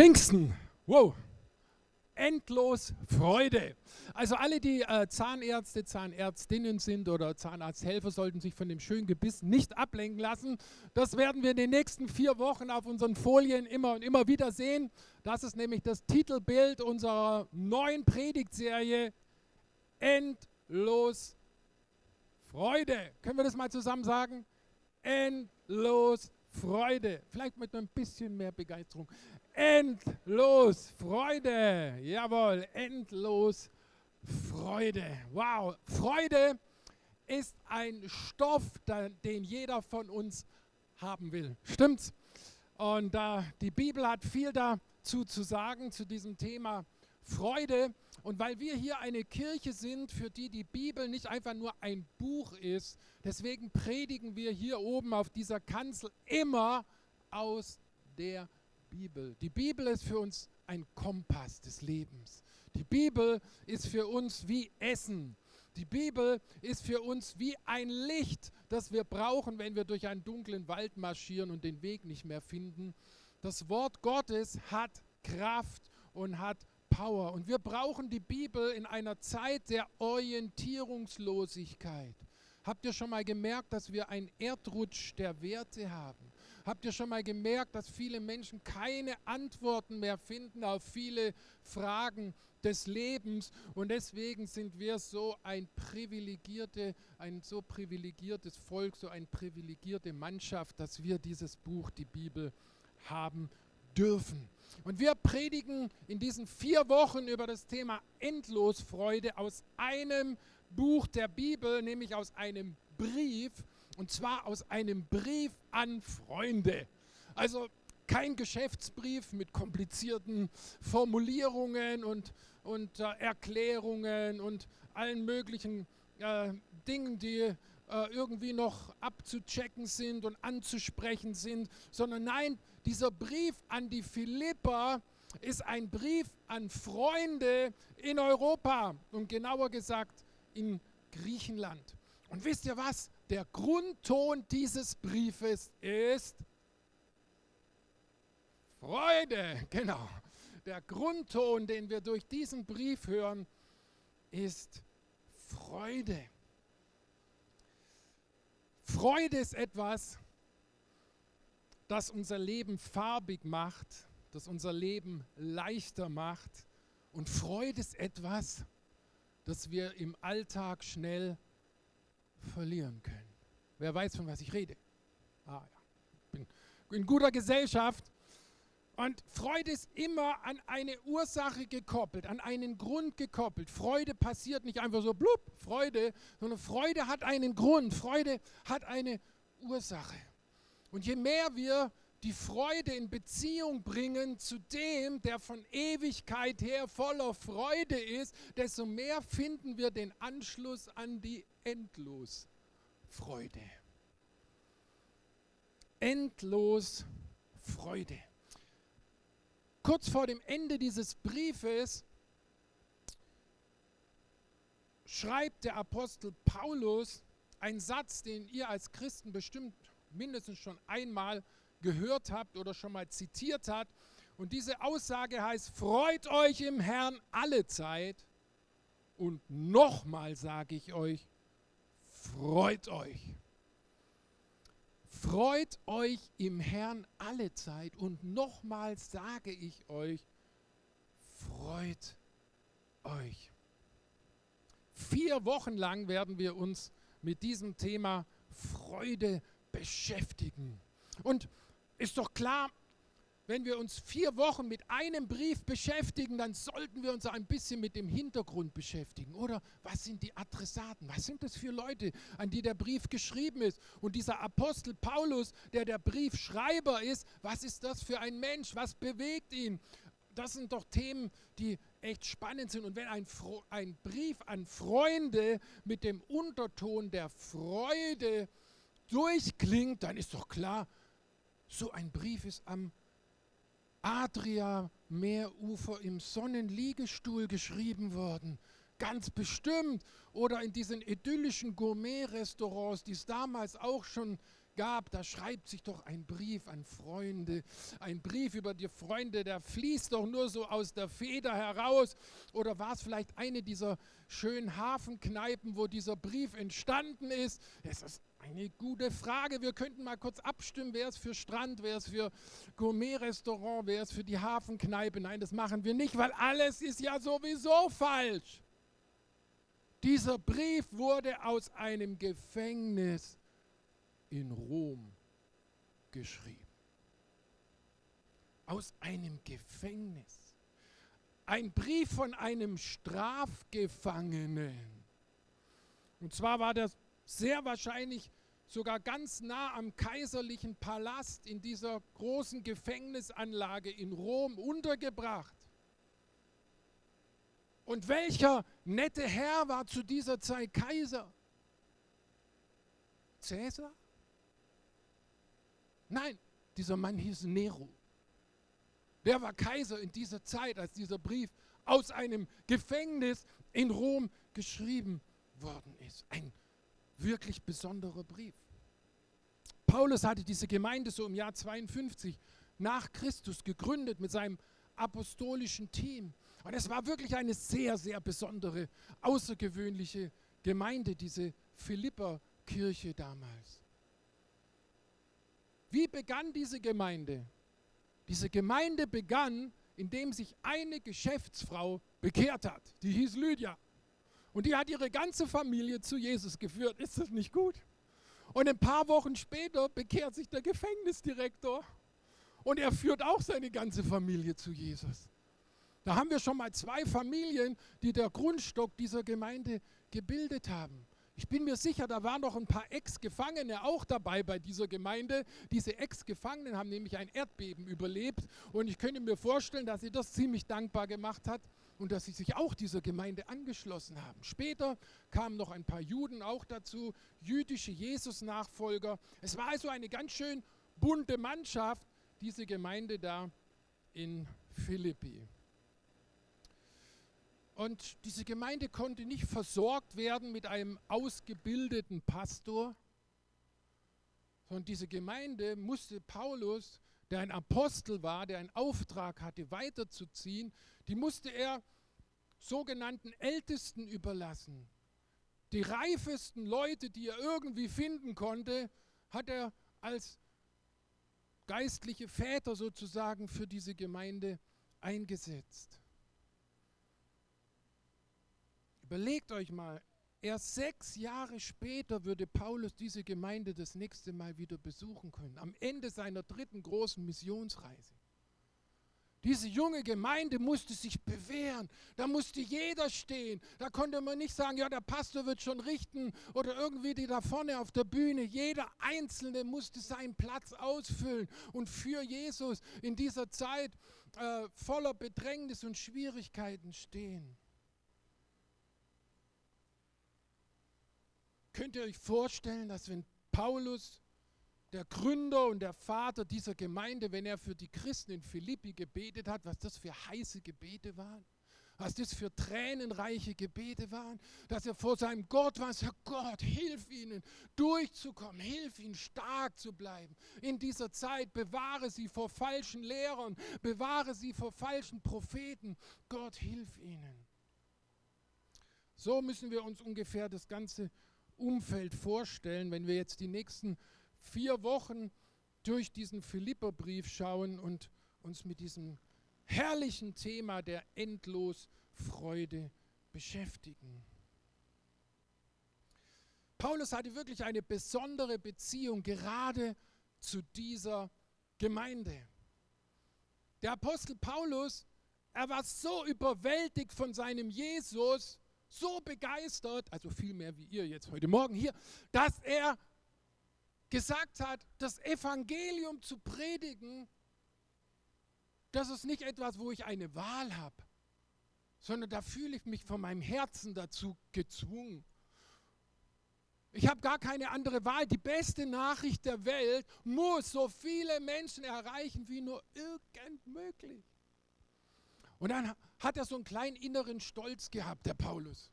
Pfingsten. Wow. Endlos Freude. Also alle, die äh, Zahnärzte, Zahnärztinnen sind oder Zahnarzthelfer, sollten sich von dem schönen Gebiss nicht ablenken lassen. Das werden wir in den nächsten vier Wochen auf unseren Folien immer und immer wieder sehen. Das ist nämlich das Titelbild unserer neuen Predigtserie Endlos Freude. Können wir das mal zusammen sagen? Endlos Freude. Vielleicht mit ein bisschen mehr Begeisterung. Endlos Freude. Jawohl, endlos Freude. Wow, Freude ist ein Stoff, den jeder von uns haben will. Stimmt's? Und äh, die Bibel hat viel dazu zu sagen, zu diesem Thema Freude. Und weil wir hier eine Kirche sind, für die die Bibel nicht einfach nur ein Buch ist, deswegen predigen wir hier oben auf dieser Kanzel immer aus der Bibel. Die Bibel ist für uns ein Kompass des Lebens. Die Bibel ist für uns wie Essen. Die Bibel ist für uns wie ein Licht, das wir brauchen, wenn wir durch einen dunklen Wald marschieren und den Weg nicht mehr finden. Das Wort Gottes hat Kraft und hat Power. Und wir brauchen die Bibel in einer Zeit der Orientierungslosigkeit. Habt ihr schon mal gemerkt, dass wir einen Erdrutsch der Werte haben? Habt ihr schon mal gemerkt, dass viele Menschen keine Antworten mehr finden auf viele Fragen des Lebens und deswegen sind wir so ein privilegierte, ein so privilegiertes Volk, so eine privilegierte Mannschaft, dass wir dieses Buch, die Bibel, haben dürfen. Und wir predigen in diesen vier Wochen über das Thema Endlosfreude aus einem Buch der Bibel, nämlich aus einem Brief, und zwar aus einem Brief an Freunde. Also kein Geschäftsbrief mit komplizierten Formulierungen und, und äh, Erklärungen und allen möglichen äh, Dingen, die äh, irgendwie noch abzuchecken sind und anzusprechen sind, sondern nein, dieser Brief an die Philipper ist ein Brief an Freunde in Europa und genauer gesagt in Griechenland. Und wisst ihr was? Der Grundton dieses Briefes ist Freude. Genau. Der Grundton, den wir durch diesen Brief hören, ist Freude. Freude ist etwas, das unser Leben farbig macht, das unser Leben leichter macht. Und Freude ist etwas, das wir im Alltag schnell verlieren können. Wer weiß, von was ich rede? Ah ja, bin in guter Gesellschaft. Und Freude ist immer an eine Ursache gekoppelt, an einen Grund gekoppelt. Freude passiert nicht einfach so blub, Freude, sondern Freude hat einen Grund, Freude hat eine Ursache. Und je mehr wir die Freude in Beziehung bringen zu dem, der von Ewigkeit her voller Freude ist, desto mehr finden wir den Anschluss an die Endlosfreude. Endlos Freude. Kurz vor dem Ende dieses Briefes schreibt der Apostel Paulus einen Satz, den ihr als Christen bestimmt mindestens schon einmal gehört habt oder schon mal zitiert habt. Und diese Aussage heißt, freut euch im Herrn alle Zeit. Und nochmal sage ich euch, freut euch. Freut euch im Herrn alle Zeit. Und nochmal sage ich euch, freut euch. Vier Wochen lang werden wir uns mit diesem Thema Freude beschäftigen. Und ist doch klar, wenn wir uns vier Wochen mit einem Brief beschäftigen, dann sollten wir uns ein bisschen mit dem Hintergrund beschäftigen. Oder was sind die Adressaten? Was sind das für Leute, an die der Brief geschrieben ist? Und dieser Apostel Paulus, der der Briefschreiber ist, was ist das für ein Mensch? Was bewegt ihn? Das sind doch Themen, die echt spannend sind. Und wenn ein, ein Brief an Freunde mit dem Unterton der Freude durchklingt, dann ist doch klar, so ein Brief ist am Adria-Meerufer im Sonnenliegestuhl geschrieben worden. Ganz bestimmt. Oder in diesen idyllischen Gourmet-Restaurants, die es damals auch schon gab, da schreibt sich doch ein Brief an Freunde. Ein Brief über die Freunde, der fließt doch nur so aus der Feder heraus. Oder war es vielleicht eine dieser schönen Hafenkneipen, wo dieser Brief entstanden ist? Es ist eine gute Frage. Wir könnten mal kurz abstimmen, wer ist für Strand, wer ist für Gourmet-Restaurant, wer ist für die Hafenkneipe. Nein, das machen wir nicht, weil alles ist ja sowieso falsch. Dieser Brief wurde aus einem Gefängnis in Rom geschrieben. Aus einem Gefängnis. Ein Brief von einem Strafgefangenen. Und zwar war das sehr wahrscheinlich sogar ganz nah am kaiserlichen Palast in dieser großen Gefängnisanlage in Rom untergebracht. Und welcher nette Herr war zu dieser Zeit Kaiser? Cäsar? Nein, dieser Mann hieß Nero. Der war Kaiser in dieser Zeit, als dieser Brief aus einem Gefängnis in Rom geschrieben worden ist. Ein wirklich besonderer Brief. Paulus hatte diese Gemeinde so im Jahr 52 nach Christus gegründet mit seinem apostolischen Team. Und es war wirklich eine sehr, sehr besondere, außergewöhnliche Gemeinde, diese Philipper-Kirche damals. Wie begann diese Gemeinde? Diese Gemeinde begann, indem sich eine Geschäftsfrau bekehrt hat. Die hieß Lydia. Und die hat ihre ganze Familie zu Jesus geführt. Ist das nicht gut? Und ein paar Wochen später bekehrt sich der Gefängnisdirektor und er führt auch seine ganze Familie zu Jesus. Da haben wir schon mal zwei Familien, die der Grundstock dieser Gemeinde gebildet haben. Ich bin mir sicher, da waren noch ein paar Ex-Gefangene auch dabei bei dieser Gemeinde. Diese Ex-Gefangenen haben nämlich ein Erdbeben überlebt und ich könnte mir vorstellen, dass sie das ziemlich dankbar gemacht hat und dass sie sich auch dieser Gemeinde angeschlossen haben. Später kamen noch ein paar Juden auch dazu, jüdische Jesus-Nachfolger. Es war also eine ganz schön bunte Mannschaft, diese Gemeinde da in Philippi. Und diese Gemeinde konnte nicht versorgt werden mit einem ausgebildeten Pastor, sondern diese Gemeinde musste Paulus, der ein Apostel war, der einen Auftrag hatte, weiterzuziehen, die musste er sogenannten Ältesten überlassen. Die reifesten Leute, die er irgendwie finden konnte, hat er als geistliche Väter sozusagen für diese Gemeinde eingesetzt. Überlegt euch mal, erst sechs Jahre später würde Paulus diese Gemeinde das nächste Mal wieder besuchen können, am Ende seiner dritten großen Missionsreise. Diese junge Gemeinde musste sich bewähren. Da musste jeder stehen. Da konnte man nicht sagen, ja, der Pastor wird schon richten oder irgendwie die da vorne auf der Bühne. Jeder Einzelne musste seinen Platz ausfüllen und für Jesus in dieser Zeit äh, voller Bedrängnis und Schwierigkeiten stehen. Könnt ihr euch vorstellen, dass wenn Paulus der Gründer und der Vater dieser Gemeinde, wenn er für die Christen in Philippi gebetet hat, was das für heiße Gebete waren, was das für tränenreiche Gebete waren, dass er vor seinem Gott war, Herr Gott, hilf ihnen durchzukommen, hilf ihnen stark zu bleiben. In dieser Zeit bewahre sie vor falschen Lehrern, bewahre sie vor falschen Propheten. Gott, hilf ihnen. So müssen wir uns ungefähr das ganze Umfeld vorstellen, wenn wir jetzt die nächsten vier Wochen durch diesen Philipperbrief schauen und uns mit diesem herrlichen Thema der Endlosfreude beschäftigen. Paulus hatte wirklich eine besondere Beziehung gerade zu dieser Gemeinde. Der Apostel Paulus, er war so überwältigt von seinem Jesus, so begeistert, also viel mehr wie ihr jetzt heute Morgen hier, dass er gesagt hat, das Evangelium zu predigen, das ist nicht etwas, wo ich eine Wahl habe, sondern da fühle ich mich von meinem Herzen dazu gezwungen. Ich habe gar keine andere Wahl. Die beste Nachricht der Welt muss so viele Menschen erreichen wie nur irgend möglich. Und dann hat er so einen kleinen inneren Stolz gehabt, der Paulus.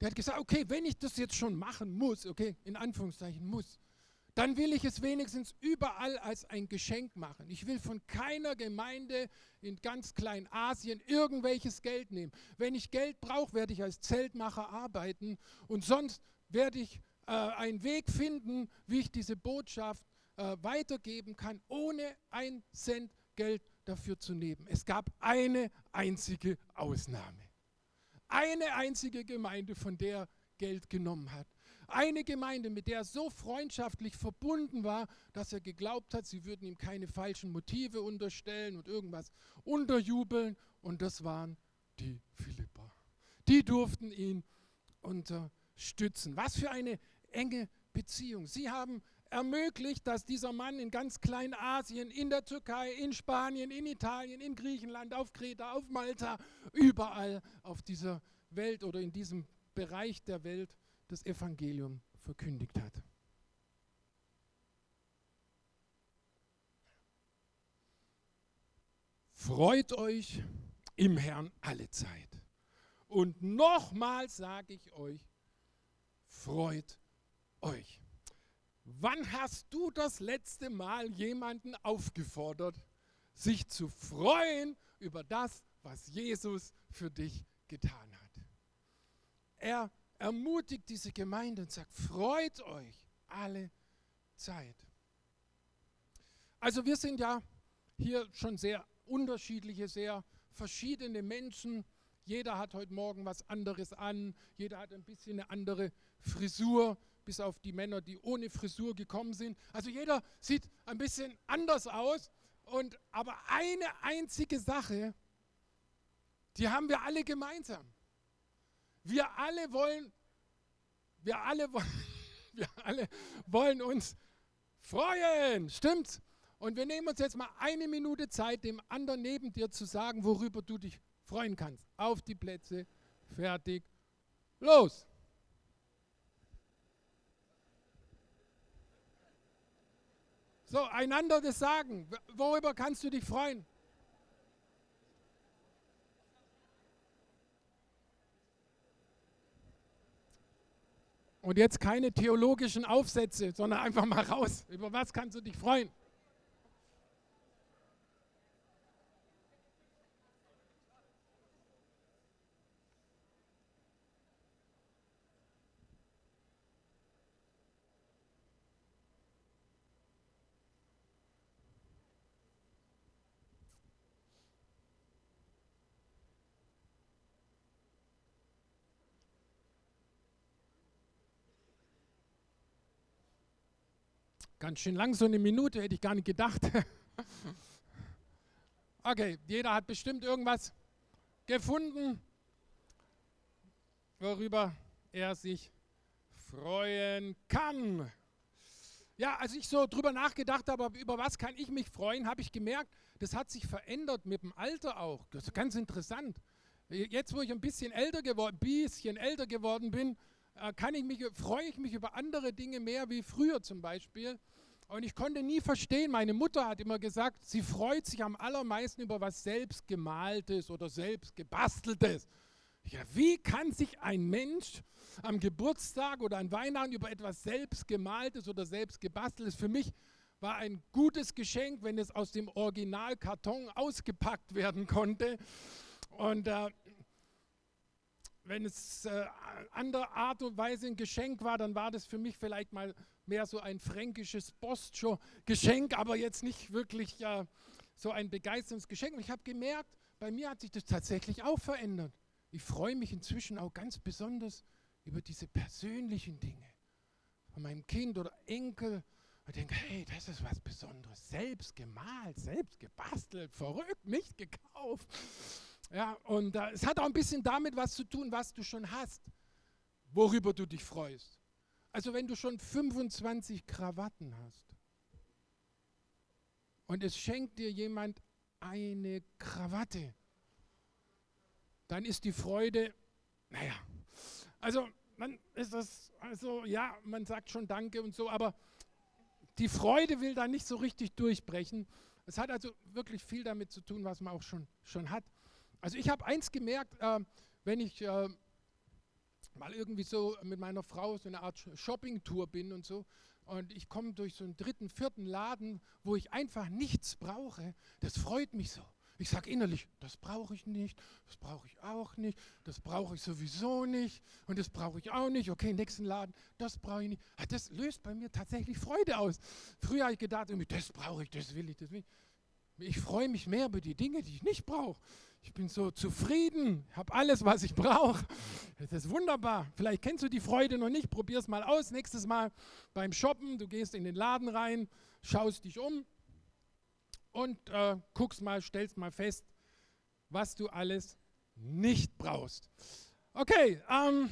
Der hat gesagt, okay, wenn ich das jetzt schon machen muss, okay, in Anführungszeichen muss, dann will ich es wenigstens überall als ein Geschenk machen. Ich will von keiner Gemeinde in ganz Kleinasien irgendwelches Geld nehmen. Wenn ich Geld brauche, werde ich als Zeltmacher arbeiten und sonst werde ich äh, einen Weg finden, wie ich diese Botschaft äh, weitergeben kann, ohne ein Cent Geld dafür zu nehmen. Es gab eine einzige Ausnahme. Eine einzige Gemeinde, von der Geld genommen hat. Eine Gemeinde, mit der er so freundschaftlich verbunden war, dass er geglaubt hat, sie würden ihm keine falschen Motive unterstellen und irgendwas unterjubeln. Und das waren die Philipper. Die durften ihn unterstützen. Was für eine enge Beziehung. Sie haben ermöglicht, dass dieser Mann in ganz Kleinasien, in der Türkei, in Spanien, in Italien, in Griechenland, auf Kreta, auf Malta, überall auf dieser Welt oder in diesem Bereich der Welt das Evangelium verkündigt hat. Freut euch im Herrn alle Zeit. Und nochmals sage ich euch, freut euch. Wann hast du das letzte Mal jemanden aufgefordert, sich zu freuen über das, was Jesus für dich getan hat? Er ermutigt diese Gemeinde und sagt, freut euch alle Zeit. Also wir sind ja hier schon sehr unterschiedliche, sehr verschiedene Menschen. Jeder hat heute Morgen was anderes an, jeder hat ein bisschen eine andere Frisur, bis auf die Männer, die ohne Frisur gekommen sind. Also jeder sieht ein bisschen anders aus. Und, aber eine einzige Sache, die haben wir alle gemeinsam. Wir alle wollen, wir alle wollen, wir alle wollen uns freuen, stimmt's? Und wir nehmen uns jetzt mal eine Minute Zeit, dem anderen neben dir zu sagen, worüber du dich freuen kannst. Auf die Plätze, fertig, los! So, einander das sagen. Worüber kannst du dich freuen? Und jetzt keine theologischen Aufsätze, sondern einfach mal raus. Über was kannst du dich freuen? Ganz schön lang, so eine Minute, hätte ich gar nicht gedacht. okay, jeder hat bestimmt irgendwas gefunden, worüber er sich freuen kann. Ja, als ich so drüber nachgedacht habe, über was kann ich mich freuen, habe ich gemerkt, das hat sich verändert mit dem Alter auch. Das ist ganz interessant. Jetzt, wo ich ein bisschen älter geworden, bisschen älter geworden bin, kann ich mich, freue ich mich über andere Dinge mehr wie früher zum Beispiel. Und ich konnte nie verstehen, meine Mutter hat immer gesagt, sie freut sich am allermeisten über was selbst gemaltes oder selbst gebasteltes. Ja, wie kann sich ein Mensch am Geburtstag oder an Weihnachten über etwas selbst gemaltes oder selbst gebasteltes? Für mich war ein gutes Geschenk, wenn es aus dem Originalkarton ausgepackt werden konnte. Und äh, wenn es äh, andere Art und Weise ein Geschenk war, dann war das für mich vielleicht mal mehr so ein fränkisches Bostjo-Geschenk, aber jetzt nicht wirklich äh, so ein Begeisterungsgeschenk. Und ich habe gemerkt, bei mir hat sich das tatsächlich auch verändert. Ich freue mich inzwischen auch ganz besonders über diese persönlichen Dinge von meinem Kind oder Enkel. Ich denke, hey, das ist was Besonderes. Selbst gemalt, selbst gebastelt, verrückt, nicht gekauft. Ja, und äh, es hat auch ein bisschen damit was zu tun, was du schon hast, worüber du dich freust. Also wenn du schon 25 Krawatten hast und es schenkt dir jemand eine Krawatte, dann ist die Freude, naja, also man ist das, also ja, man sagt schon Danke und so, aber die Freude will da nicht so richtig durchbrechen. Es hat also wirklich viel damit zu tun, was man auch schon, schon hat. Also ich habe eins gemerkt, äh, wenn ich äh, mal irgendwie so mit meiner Frau so eine Art Shopping-Tour bin und so und ich komme durch so einen dritten, vierten Laden, wo ich einfach nichts brauche, das freut mich so. Ich sage innerlich, das brauche ich nicht, das brauche ich auch nicht, das brauche ich sowieso nicht und das brauche ich auch nicht. Okay, nächsten Laden, das brauche ich nicht. Ah, das löst bei mir tatsächlich Freude aus. Früher habe ich gedacht, das brauche ich, das will ich, das will ich. Ich freue mich mehr über die Dinge, die ich nicht brauche. Ich bin so zufrieden, habe alles, was ich brauche. Das ist wunderbar. Vielleicht kennst du die Freude noch nicht. Probier es mal aus. Nächstes Mal beim Shoppen, du gehst in den Laden rein, schaust dich um, und äh, guckst mal, stellst mal fest, was du alles nicht brauchst. Okay, ähm,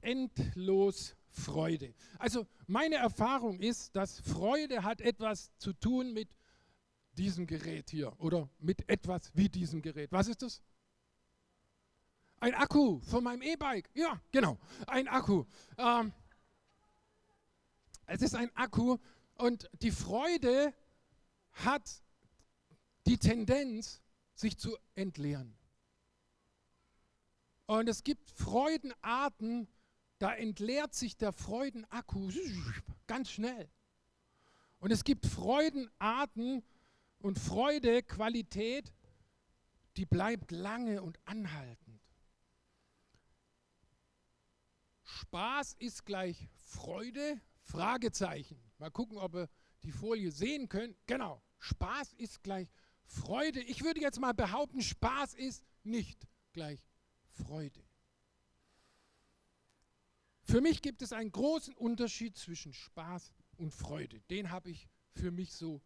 endlos Freude. Also meine Erfahrung ist, dass Freude hat etwas zu tun mit diesem Gerät hier oder mit etwas wie diesem Gerät. Was ist das? Ein Akku von meinem E-Bike. Ja, genau, ein Akku. Ähm, es ist ein Akku und die Freude hat die Tendenz, sich zu entleeren. Und es gibt Freudenarten, da entleert sich der Freudenakku ganz schnell. Und es gibt Freudenarten und Freudequalität, die bleibt lange und anhaltend. Spaß ist gleich Freude? Fragezeichen. Mal gucken, ob ihr die Folie sehen könnt. Genau. Spaß ist gleich Freude. Ich würde jetzt mal behaupten, Spaß ist nicht gleich Freude. Für mich gibt es einen großen Unterschied zwischen Spaß und Freude. Den habe ich für mich so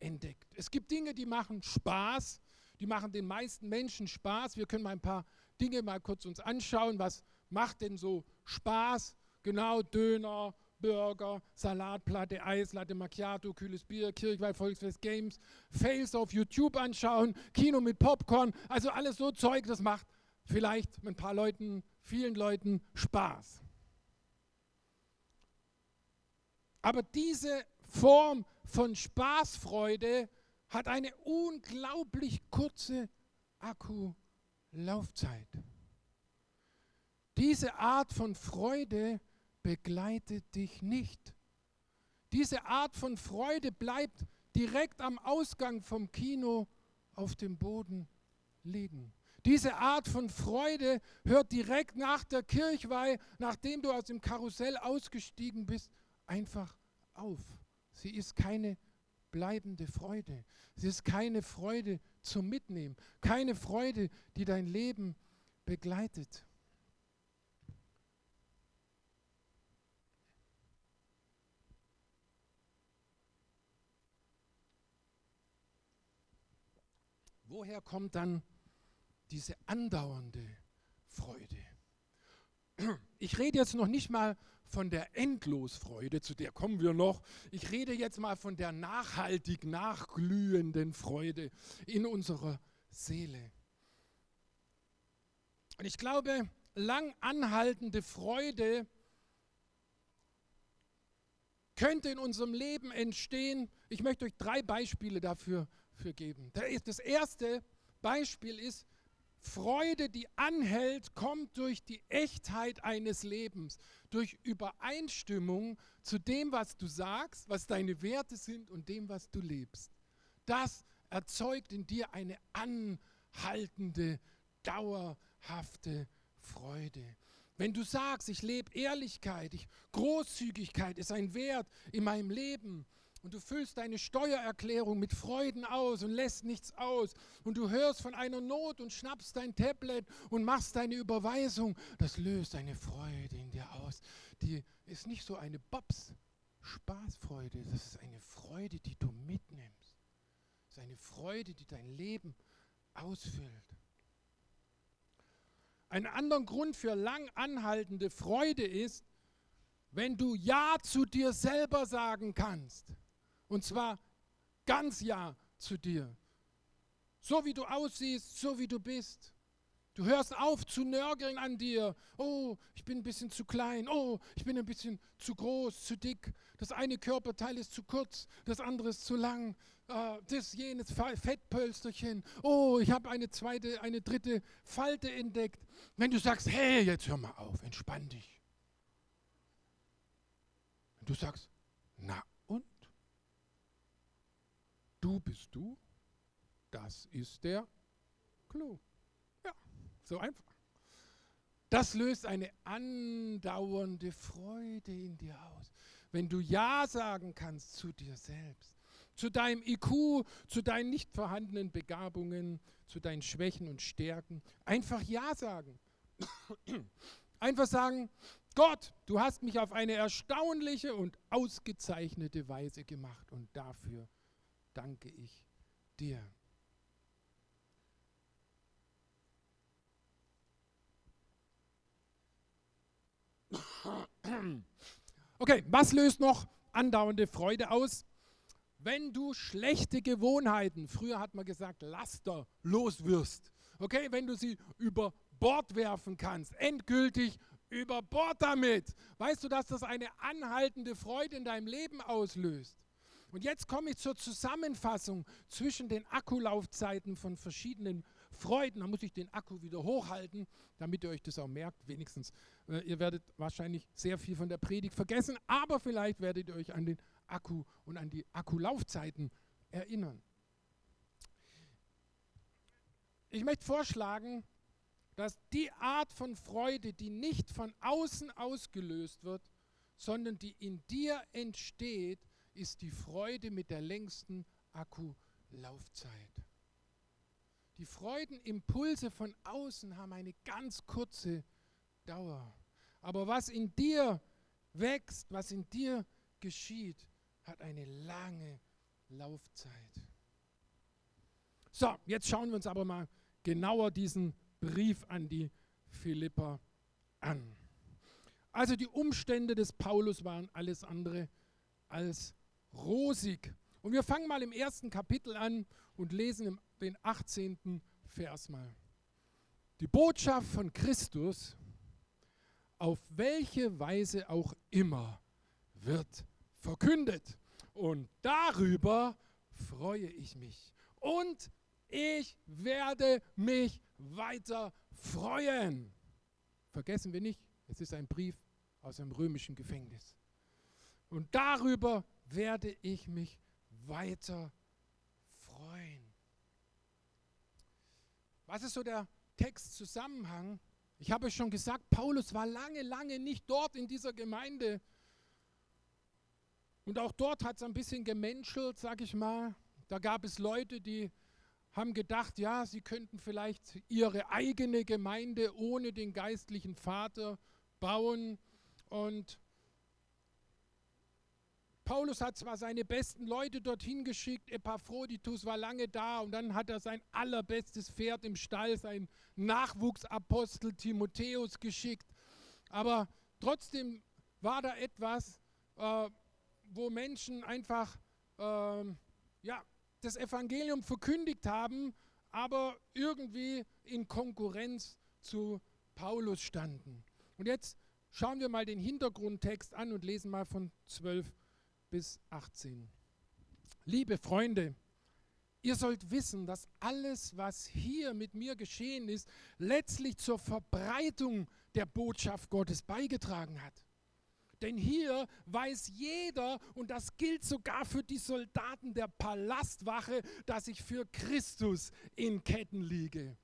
entdeckt. Es gibt Dinge, die machen Spaß, die machen den meisten Menschen Spaß. Wir können mal ein paar Dinge mal kurz uns anschauen. Was macht denn so Spaß? Genau, Döner, Burger, Salatplatte, Eis, Latte Macchiato, kühles Bier, Kirchweih, Volksfest, Games, Fails auf YouTube anschauen, Kino mit Popcorn, also alles so Zeug, das macht vielleicht mit ein paar Leuten, vielen Leuten Spaß. Aber diese Form von Spaßfreude hat eine unglaublich kurze Akkulaufzeit. Diese Art von Freude begleitet dich nicht. Diese Art von Freude bleibt direkt am Ausgang vom Kino auf dem Boden liegen. Diese Art von Freude hört direkt nach der Kirchweih, nachdem du aus dem Karussell ausgestiegen bist, einfach auf. Sie ist keine bleibende Freude. Sie ist keine Freude zum Mitnehmen, keine Freude, die dein Leben begleitet. woher kommt dann diese andauernde Freude? Ich rede jetzt noch nicht mal von der Endlosfreude, zu der kommen wir noch. Ich rede jetzt mal von der nachhaltig nachglühenden Freude in unserer Seele. Und ich glaube, lang anhaltende Freude könnte in unserem Leben entstehen. Ich möchte euch drei Beispiele dafür für geben. Das erste Beispiel ist, Freude, die anhält, kommt durch die Echtheit eines Lebens, durch Übereinstimmung zu dem, was du sagst, was deine Werte sind und dem, was du lebst. Das erzeugt in dir eine anhaltende, dauerhafte Freude. Wenn du sagst, ich lebe Ehrlichkeit, ich, Großzügigkeit ist ein Wert in meinem Leben, und du füllst deine Steuererklärung mit Freuden aus und lässt nichts aus und du hörst von einer Not und schnappst dein Tablet und machst deine Überweisung, das löst eine Freude in dir aus. Die ist nicht so eine Bobs Spaßfreude, das ist eine Freude, die du mitnimmst. Das ist eine Freude, die dein Leben ausfüllt. Ein anderer Grund für lang anhaltende Freude ist, wenn du Ja zu dir selber sagen kannst. Und zwar ganz Ja zu dir. So wie du aussiehst, so wie du bist. Du hörst auf zu nörgeln an dir. Oh, ich bin ein bisschen zu klein. Oh, ich bin ein bisschen zu groß, zu dick. Das eine Körperteil ist zu kurz, das andere ist zu lang. Uh, das jenes Fettpölsterchen. Oh, ich habe eine zweite, eine dritte Falte entdeckt. Wenn du sagst, hey, jetzt hör mal auf, entspann dich. du sagst, na und? Du bist du? Das ist der Clou. So einfach. Das löst eine andauernde Freude in dir aus, wenn du Ja sagen kannst zu dir selbst, zu deinem IQ, zu deinen nicht vorhandenen Begabungen, zu deinen Schwächen und Stärken. Einfach Ja sagen. Einfach sagen, Gott, du hast mich auf eine erstaunliche und ausgezeichnete Weise gemacht und dafür danke ich dir. Okay, was löst noch andauernde Freude aus? Wenn du schlechte Gewohnheiten, früher hat man gesagt Laster, loswirst. Okay, wenn du sie über Bord werfen kannst, endgültig über Bord damit. Weißt du, dass das eine anhaltende Freude in deinem Leben auslöst? Und jetzt komme ich zur Zusammenfassung zwischen den Akkulaufzeiten von verschiedenen Freuden. Da muss ich den Akku wieder hochhalten, damit ihr euch das auch merkt. Wenigstens, äh, ihr werdet wahrscheinlich sehr viel von der Predigt vergessen, aber vielleicht werdet ihr euch an den Akku und an die Akkulaufzeiten erinnern. Ich möchte vorschlagen, dass die Art von Freude, die nicht von außen ausgelöst wird, sondern die in dir entsteht, ist die Freude mit der längsten Akkulaufzeit. Die Freudenimpulse von außen haben eine ganz kurze Dauer. Aber was in dir wächst, was in dir geschieht, hat eine lange Laufzeit. So, jetzt schauen wir uns aber mal genauer diesen Brief an die Philipper an. Also die Umstände des Paulus waren alles andere als rosig. Und wir fangen mal im ersten Kapitel an und lesen den 18. Vers mal. Die Botschaft von Christus, auf welche Weise auch immer, wird verkündet. Und darüber freue ich mich. Und ich werde mich weiter freuen. Vergessen wir nicht, es ist ein Brief aus einem römischen Gefängnis. Und darüber werde ich mich weiter freuen. Was ist so der Textzusammenhang? Ich habe schon gesagt, Paulus war lange, lange nicht dort in dieser Gemeinde. Und auch dort hat es ein bisschen gemenschelt, sag ich mal. Da gab es Leute, die haben gedacht, ja, sie könnten vielleicht ihre eigene Gemeinde ohne den geistlichen Vater bauen. Und Paulus hat zwar seine besten Leute dorthin geschickt, Epaphroditus war lange da und dann hat er sein allerbestes Pferd im Stall, sein Nachwuchsapostel Timotheus geschickt. Aber trotzdem war da etwas, äh, wo Menschen einfach äh, ja, das Evangelium verkündigt haben, aber irgendwie in Konkurrenz zu Paulus standen. Und jetzt schauen wir mal den Hintergrundtext an und lesen mal von 12 bis 18. Liebe Freunde, ihr sollt wissen, dass alles, was hier mit mir geschehen ist, letztlich zur Verbreitung der Botschaft Gottes beigetragen hat. Denn hier weiß jeder, und das gilt sogar für die Soldaten der Palastwache, dass ich für Christus in Ketten liege.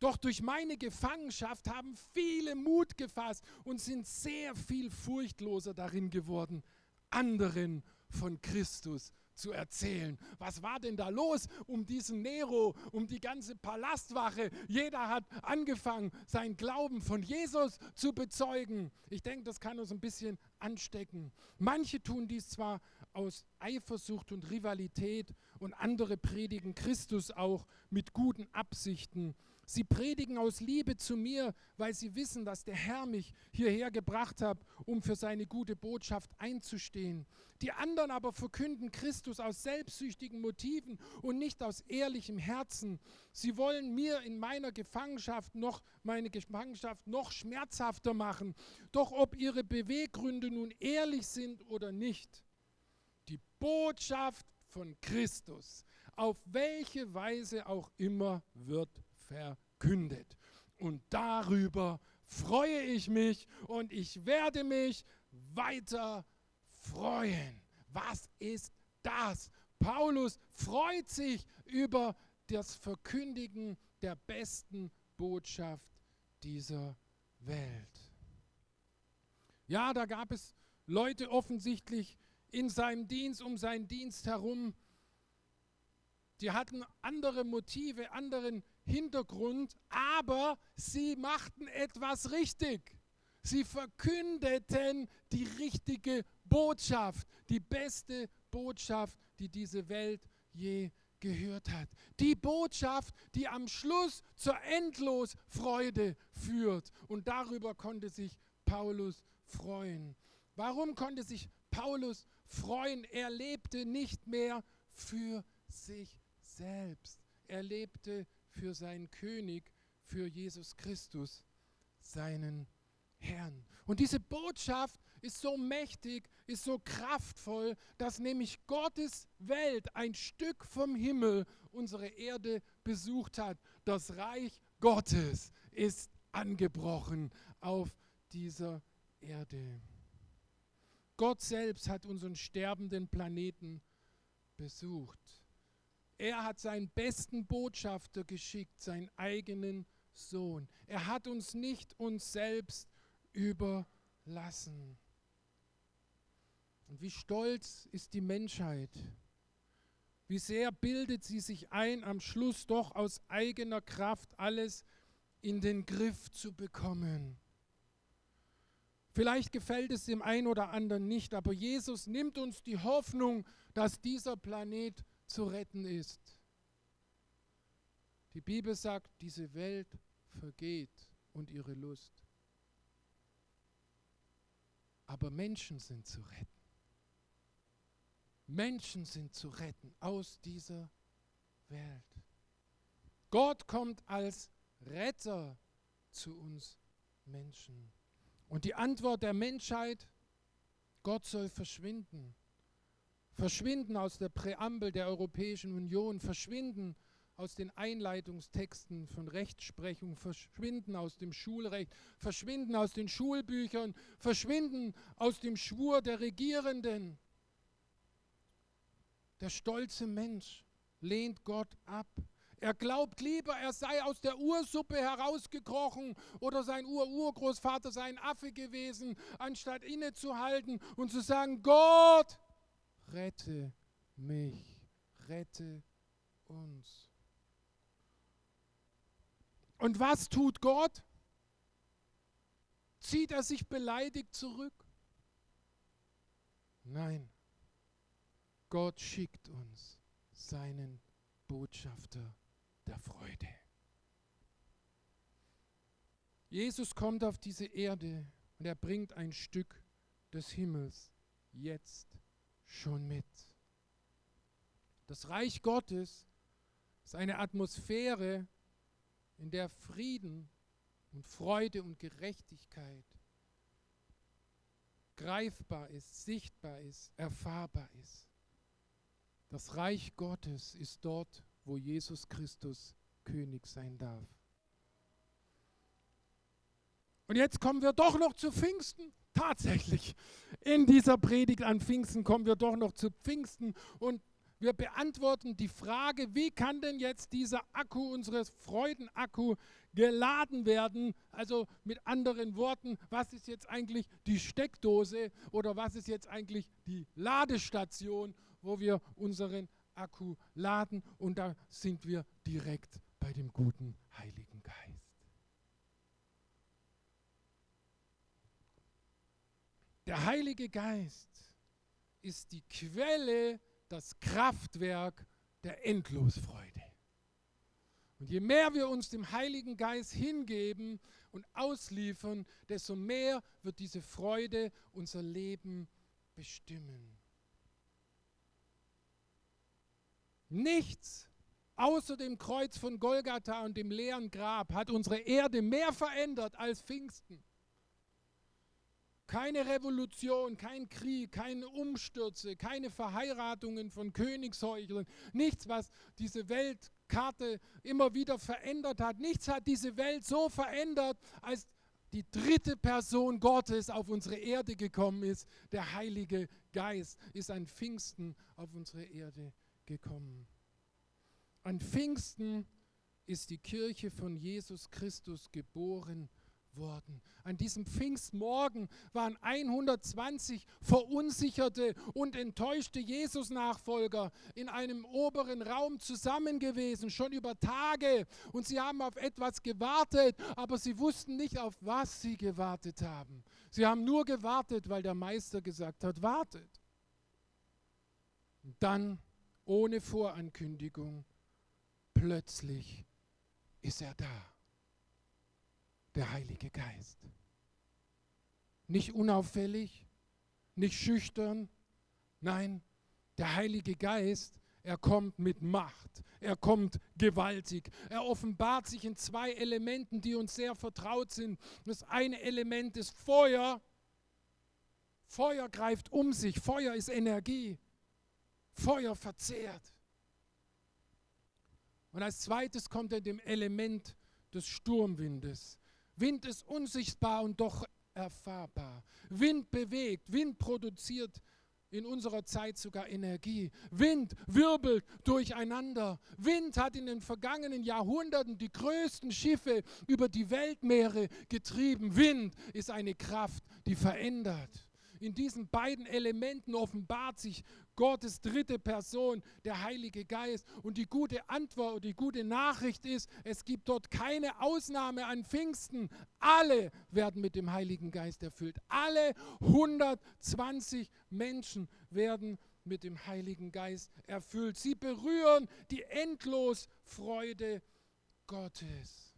Doch durch meine Gefangenschaft haben viele Mut gefasst und sind sehr viel furchtloser darin geworden, anderen von Christus zu erzählen. Was war denn da los um diesen Nero, um die ganze Palastwache? Jeder hat angefangen, seinen Glauben von Jesus zu bezeugen. Ich denke, das kann uns ein bisschen anstecken. Manche tun dies zwar aus Eifersucht und Rivalität und andere predigen Christus auch mit guten Absichten. Sie predigen aus Liebe zu mir, weil sie wissen, dass der Herr mich hierher gebracht hat, um für seine gute Botschaft einzustehen. Die anderen aber verkünden Christus aus selbstsüchtigen Motiven und nicht aus ehrlichem Herzen. Sie wollen mir in meiner Gefangenschaft noch meine Gefangenschaft noch schmerzhafter machen. Doch ob ihre Beweggründe nun ehrlich sind oder nicht, die Botschaft von Christus, auf welche Weise auch immer, wird verkündet. Und darüber freue ich mich und ich werde mich weiter freuen. Was ist das? Paulus freut sich über das Verkündigen der besten Botschaft dieser Welt. Ja, da gab es Leute offensichtlich in seinem Dienst, um seinen Dienst herum, die hatten andere Motive, anderen Hintergrund, aber sie machten etwas richtig. Sie verkündeten die richtige Botschaft, die beste Botschaft, die diese Welt je gehört hat. Die Botschaft, die am Schluss zur Endlosfreude führt. Und darüber konnte sich Paulus freuen. Warum konnte sich Paulus freuen? Er lebte nicht mehr für sich selbst. Er lebte für seinen König, für Jesus Christus, seinen Herrn. Und diese Botschaft ist so mächtig, ist so kraftvoll, dass nämlich Gottes Welt ein Stück vom Himmel unsere Erde besucht hat. Das Reich Gottes ist angebrochen auf dieser Erde. Gott selbst hat unseren sterbenden Planeten besucht. Er hat seinen besten Botschafter geschickt, seinen eigenen Sohn. Er hat uns nicht uns selbst überlassen. Und wie stolz ist die Menschheit. Wie sehr bildet sie sich ein, am Schluss doch aus eigener Kraft alles in den Griff zu bekommen. Vielleicht gefällt es dem einen oder anderen nicht, aber Jesus nimmt uns die Hoffnung, dass dieser Planet zu retten ist. Die Bibel sagt, diese Welt vergeht und ihre Lust. Aber Menschen sind zu retten. Menschen sind zu retten aus dieser Welt. Gott kommt als Retter zu uns Menschen. Und die Antwort der Menschheit, Gott soll verschwinden. Verschwinden aus der Präambel der Europäischen Union, verschwinden aus den Einleitungstexten von Rechtsprechung, verschwinden aus dem Schulrecht, verschwinden aus den Schulbüchern, verschwinden aus dem Schwur der Regierenden. Der stolze Mensch lehnt Gott ab. Er glaubt lieber, er sei aus der Ursuppe herausgekrochen oder sein Ur-Urgroßvater sei ein Affe gewesen, anstatt innezuhalten und zu sagen, Gott, rette mich, rette uns. Und was tut Gott? Zieht er sich beleidigt zurück? Nein, Gott schickt uns seinen Botschafter der Freude. Jesus kommt auf diese Erde und er bringt ein Stück des Himmels jetzt schon mit. Das Reich Gottes ist eine Atmosphäre, in der Frieden und Freude und Gerechtigkeit greifbar ist, sichtbar ist, erfahrbar ist. Das Reich Gottes ist dort, wo Jesus Christus König sein darf. Und jetzt kommen wir doch noch zu Pfingsten. Tatsächlich, in dieser Predigt an Pfingsten kommen wir doch noch zu Pfingsten. Und wir beantworten die Frage, wie kann denn jetzt dieser Akku, unseres Freudenakku, geladen werden? Also mit anderen Worten, was ist jetzt eigentlich die Steckdose oder was ist jetzt eigentlich die Ladestation, wo wir unseren Akku laden? Und da sind wir direkt bei dem guten Heiligen Geist. Der Heilige Geist ist die Quelle das Kraftwerk der Endlosfreude. Und je mehr wir uns dem Heiligen Geist hingeben und ausliefern, desto mehr wird diese Freude unser Leben bestimmen. Nichts außer dem Kreuz von Golgatha und dem leeren Grab hat unsere Erde mehr verändert als Pfingsten. Keine Revolution, kein Krieg, keine Umstürze, keine Verheiratungen von Königsheuchlern, nichts, was diese Weltkarte immer wieder verändert hat. Nichts hat diese Welt so verändert als die dritte Person Gottes auf unsere Erde gekommen ist. Der Heilige Geist ist an Pfingsten auf unsere Erde gekommen. An Pfingsten ist die Kirche von Jesus Christus geboren worden. An diesem Pfingstmorgen waren 120 verunsicherte und enttäuschte Jesus-Nachfolger in einem oberen Raum zusammen gewesen, schon über Tage. Und sie haben auf etwas gewartet, aber sie wussten nicht, auf was sie gewartet haben. Sie haben nur gewartet, weil der Meister gesagt hat, wartet. Und dann, ohne Vorankündigung, plötzlich ist er da der Heilige Geist. Nicht unauffällig, nicht schüchtern, nein, der Heilige Geist, er kommt mit Macht, er kommt gewaltig, er offenbart sich in zwei Elementen, die uns sehr vertraut sind. Das eine Element ist Feuer. Feuer greift um sich, Feuer ist Energie, Feuer verzehrt. Und als zweites kommt er dem Element des Sturmwindes. Wind ist unsichtbar und doch erfahrbar. Wind bewegt, Wind produziert in unserer Zeit sogar Energie. Wind wirbelt durcheinander. Wind hat in den vergangenen Jahrhunderten die größten Schiffe über die Weltmeere getrieben. Wind ist eine Kraft, die verändert. In diesen beiden Elementen offenbart sich Gottes dritte Person, der Heilige Geist. Und die gute Antwort, die gute Nachricht ist, es gibt dort keine Ausnahme an Pfingsten. Alle werden mit dem Heiligen Geist erfüllt. Alle 120 Menschen werden mit dem Heiligen Geist erfüllt. Sie berühren die Endlosfreude Gottes.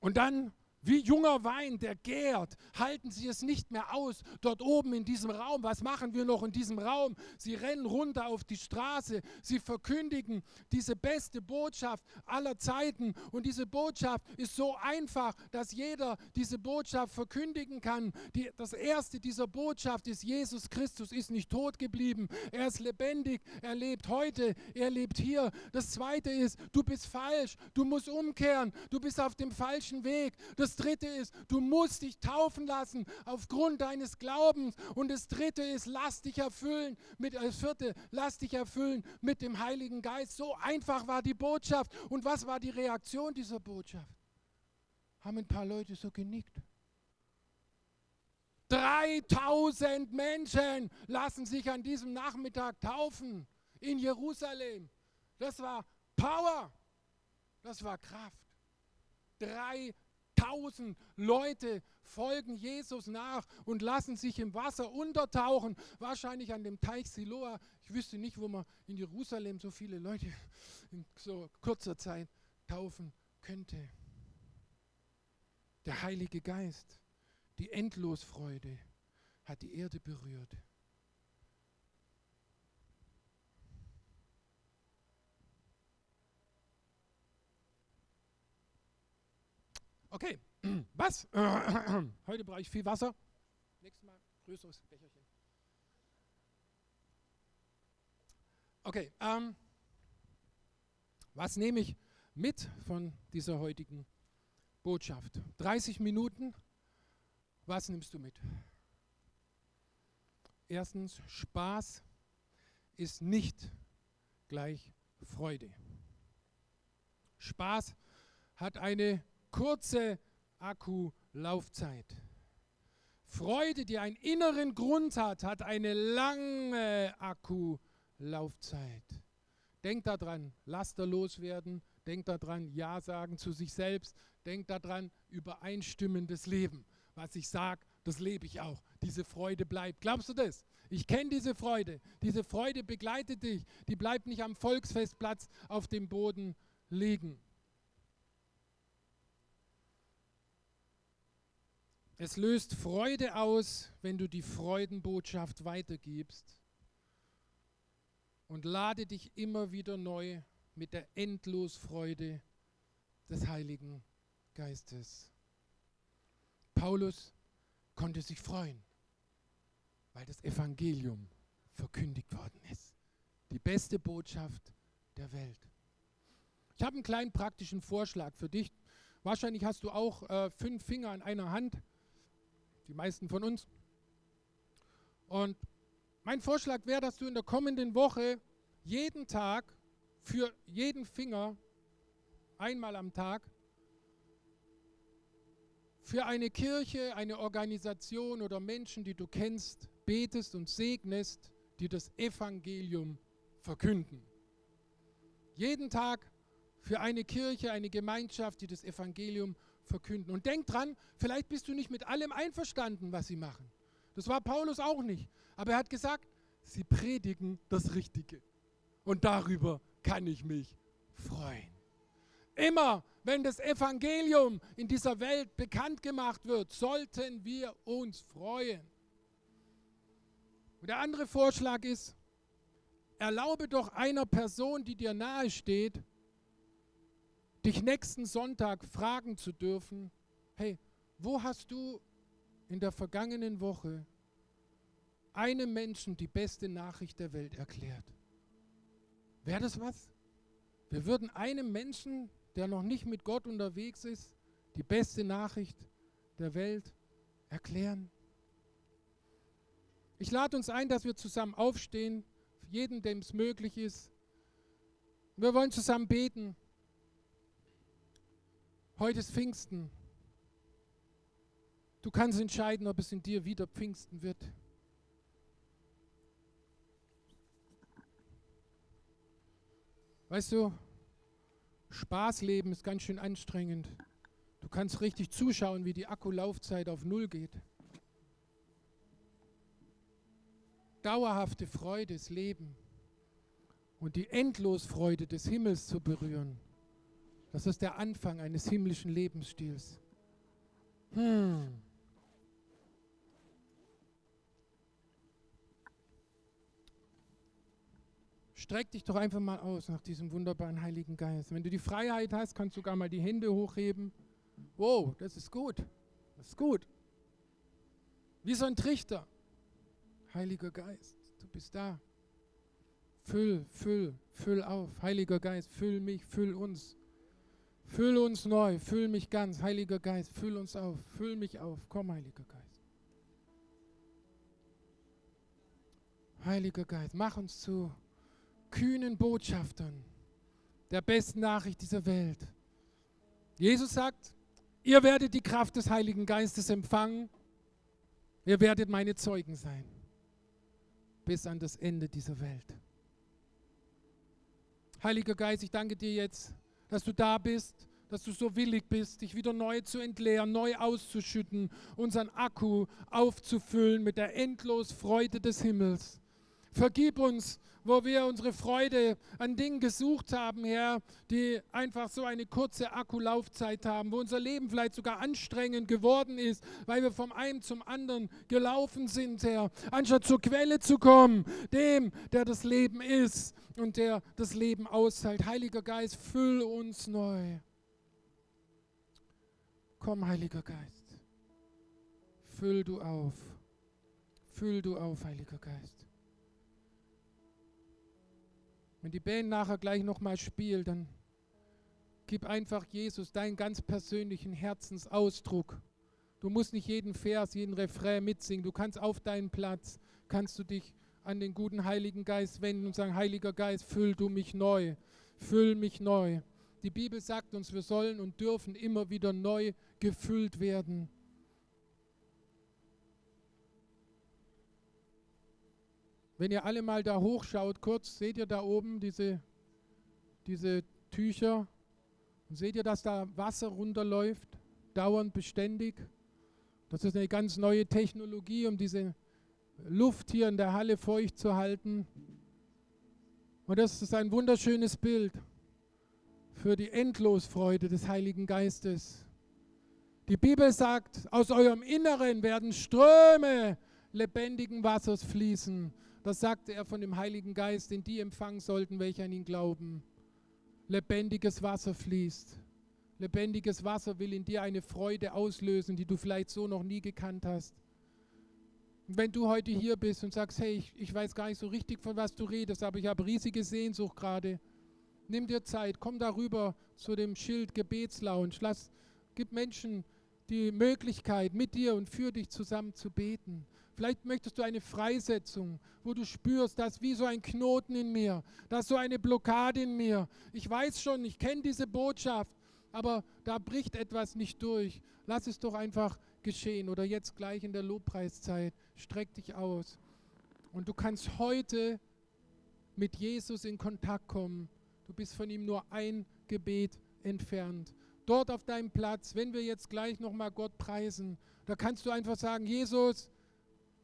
Und dann wie junger Wein, der gärt, halten sie es nicht mehr aus dort oben in diesem Raum. Was machen wir noch in diesem Raum? Sie rennen runter auf die Straße. Sie verkündigen diese beste Botschaft aller Zeiten. Und diese Botschaft ist so einfach, dass jeder diese Botschaft verkündigen kann. Die, das erste dieser Botschaft ist, Jesus Christus ist nicht tot geblieben. Er ist lebendig. Er lebt heute. Er lebt hier. Das zweite ist, du bist falsch. Du musst umkehren. Du bist auf dem falschen Weg. Das dritte ist, du musst dich taufen lassen aufgrund deines Glaubens. Und das dritte ist, lass dich erfüllen mit, das vierte, lass dich erfüllen mit dem Heiligen Geist. So einfach war die Botschaft. Und was war die Reaktion dieser Botschaft? Haben ein paar Leute so genickt. 3000 Menschen lassen sich an diesem Nachmittag taufen in Jerusalem. Das war Power. Das war Kraft. 3000 Tausend Leute folgen Jesus nach und lassen sich im Wasser untertauchen. Wahrscheinlich an dem Teich Siloa. Ich wüsste nicht, wo man in Jerusalem so viele Leute in so kurzer Zeit taufen könnte. Der Heilige Geist, die Endlosfreude hat die Erde berührt. Okay, was? Heute brauche ich viel Wasser. Nächstes Mal größeres Becherchen. Okay, ähm, was nehme ich mit von dieser heutigen Botschaft? 30 Minuten. Was nimmst du mit? Erstens, Spaß ist nicht gleich Freude. Spaß hat eine kurze Akkulaufzeit. Freude, die einen inneren Grund hat, hat eine lange Akkulaufzeit. Denkt daran, Laster loswerden. Denkt daran, Ja sagen zu sich selbst. Denkt daran, übereinstimmendes Leben. Was ich sage, das lebe ich auch. Diese Freude bleibt. Glaubst du das? Ich kenne diese Freude. Diese Freude begleitet dich. Die bleibt nicht am Volksfestplatz auf dem Boden liegen. Es löst Freude aus, wenn du die Freudenbotschaft weitergibst und lade dich immer wieder neu mit der Endlosfreude des Heiligen Geistes. Paulus konnte sich freuen, weil das Evangelium verkündigt worden ist. Die beste Botschaft der Welt. Ich habe einen kleinen praktischen Vorschlag für dich Wahrscheinlich hast du auch äh, fünf Finger an einer Hand, die meisten von uns. Und mein Vorschlag wäre, dass du in der kommenden Woche jeden Tag für jeden Finger einmal am Tag für eine Kirche, eine Organisation oder Menschen, die du kennst, betest und segnest, die das Evangelium verkünden. Jeden Tag für eine Kirche, eine Gemeinschaft, die das Evangelium verkünden. Und denk dran, vielleicht bist du nicht mit allem einverstanden, was sie machen. Das war Paulus auch nicht. Aber er hat gesagt, sie predigen das Richtige. Und darüber kann ich mich freuen. Immer wenn das Evangelium in dieser Welt bekannt gemacht wird, sollten wir uns freuen. Und der andere Vorschlag ist, erlaube doch einer Person, die dir nahe steht, dich nächsten Sonntag fragen zu dürfen, hey, wo hast du in der vergangenen Woche einem Menschen die beste Nachricht der Welt erklärt? Wäre das was? Wir würden einem Menschen, der noch nicht mit Gott unterwegs ist, die beste Nachricht der Welt erklären. Ich lade uns ein, dass wir zusammen aufstehen, jeden, dem es möglich ist. Wir wollen zusammen beten. Heute ist Pfingsten. Du kannst entscheiden, ob es in dir wieder Pfingsten wird. Weißt du, Spaßleben ist ganz schön anstrengend. Du kannst richtig zuschauen, wie die Akkulaufzeit auf Null geht. Dauerhafte Freude ist Leben und die Endlosfreude des Himmels zu berühren. Das ist der Anfang eines himmlischen Lebensstils. Hm. Streck dich doch einfach mal aus nach diesem wunderbaren Heiligen Geist. Wenn du die Freiheit hast, kannst du sogar mal die Hände hochheben. Wow, das ist gut. Das ist gut. Wie so ein Trichter. Heiliger Geist, du bist da. Füll, füll, füll auf. Heiliger Geist, füll mich, füll uns. Füll uns neu, füll mich ganz. Heiliger Geist, füll uns auf, füll mich auf. Komm, Heiliger Geist. Heiliger Geist, mach uns zu kühnen Botschaftern der besten Nachricht dieser Welt. Jesus sagt, ihr werdet die Kraft des Heiligen Geistes empfangen, ihr werdet meine Zeugen sein, bis an das Ende dieser Welt. Heiliger Geist, ich danke dir jetzt, dass du da bist, dass du so willig bist, dich wieder neu zu entleeren, neu auszuschütten, unseren Akku aufzufüllen mit der endlos Freude des Himmels. Vergib uns, wo wir unsere Freude an Dingen gesucht haben, Herr, die einfach so eine kurze Akkulaufzeit haben, wo unser Leben vielleicht sogar anstrengend geworden ist, weil wir vom einen zum anderen gelaufen sind, Herr, anstatt zur Quelle zu kommen, dem, der das Leben ist und der das Leben aushält. Heiliger Geist, füll uns neu. Komm, Heiliger Geist, füll du auf. Füll du auf, Heiliger Geist. Wenn die Band nachher gleich nochmal spielt, dann gib einfach Jesus deinen ganz persönlichen Herzensausdruck. Du musst nicht jeden Vers, jeden Refrain mitsingen. Du kannst auf deinen Platz, kannst du dich an den guten Heiligen Geist wenden und sagen, Heiliger Geist, füll du mich neu, füll mich neu. Die Bibel sagt uns, wir sollen und dürfen immer wieder neu gefüllt werden. Wenn ihr alle mal da hochschaut, kurz, seht ihr da oben diese, diese Tücher? Und seht ihr, dass da Wasser runterläuft, dauernd beständig? Das ist eine ganz neue Technologie, um diese Luft hier in der Halle feucht zu halten. Und das ist ein wunderschönes Bild für die Endlosfreude des Heiligen Geistes. Die Bibel sagt, aus eurem Inneren werden Ströme lebendigen Wassers fließen. Das sagte er von dem Heiligen Geist, den die empfangen sollten, welche an ihn glauben. Lebendiges Wasser fließt. Lebendiges Wasser will in dir eine Freude auslösen, die du vielleicht so noch nie gekannt hast. Und wenn du heute hier bist und sagst, hey, ich, ich weiß gar nicht so richtig, von was du redest, aber ich habe riesige Sehnsucht gerade, nimm dir Zeit, komm darüber zu dem Schild Gebetslounge, lass Gib Menschen die Möglichkeit, mit dir und für dich zusammen zu beten. Vielleicht möchtest du eine Freisetzung, wo du spürst, dass wie so ein Knoten in mir, dass so eine Blockade in mir. Ich weiß schon, ich kenne diese Botschaft, aber da bricht etwas nicht durch. Lass es doch einfach geschehen. Oder jetzt gleich in der Lobpreiszeit, streck dich aus. Und du kannst heute mit Jesus in Kontakt kommen. Du bist von ihm nur ein Gebet entfernt. Dort auf deinem Platz, wenn wir jetzt gleich nochmal Gott preisen, da kannst du einfach sagen, Jesus,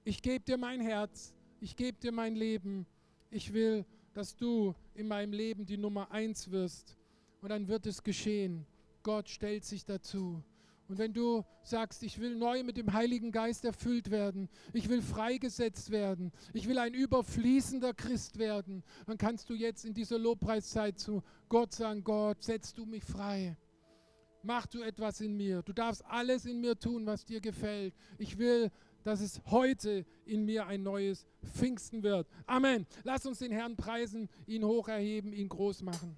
ich gebe dir mein Herz, ich gebe dir mein Leben. Ich will, dass du in meinem Leben die Nummer eins wirst. Und dann wird es geschehen. Gott stellt sich dazu. Und wenn du sagst, ich will neu mit dem Heiligen Geist erfüllt werden, ich will freigesetzt werden, ich will ein überfließender Christ werden, dann kannst du jetzt in dieser Lobpreiszeit zu Gott sagen, Gott, setz du mich frei. Mach du etwas in mir. Du darfst alles in mir tun, was dir gefällt. Ich will dass es heute in mir ein neues Pfingsten wird. Amen. Lass uns den Herrn preisen, ihn hoch erheben, ihn groß machen.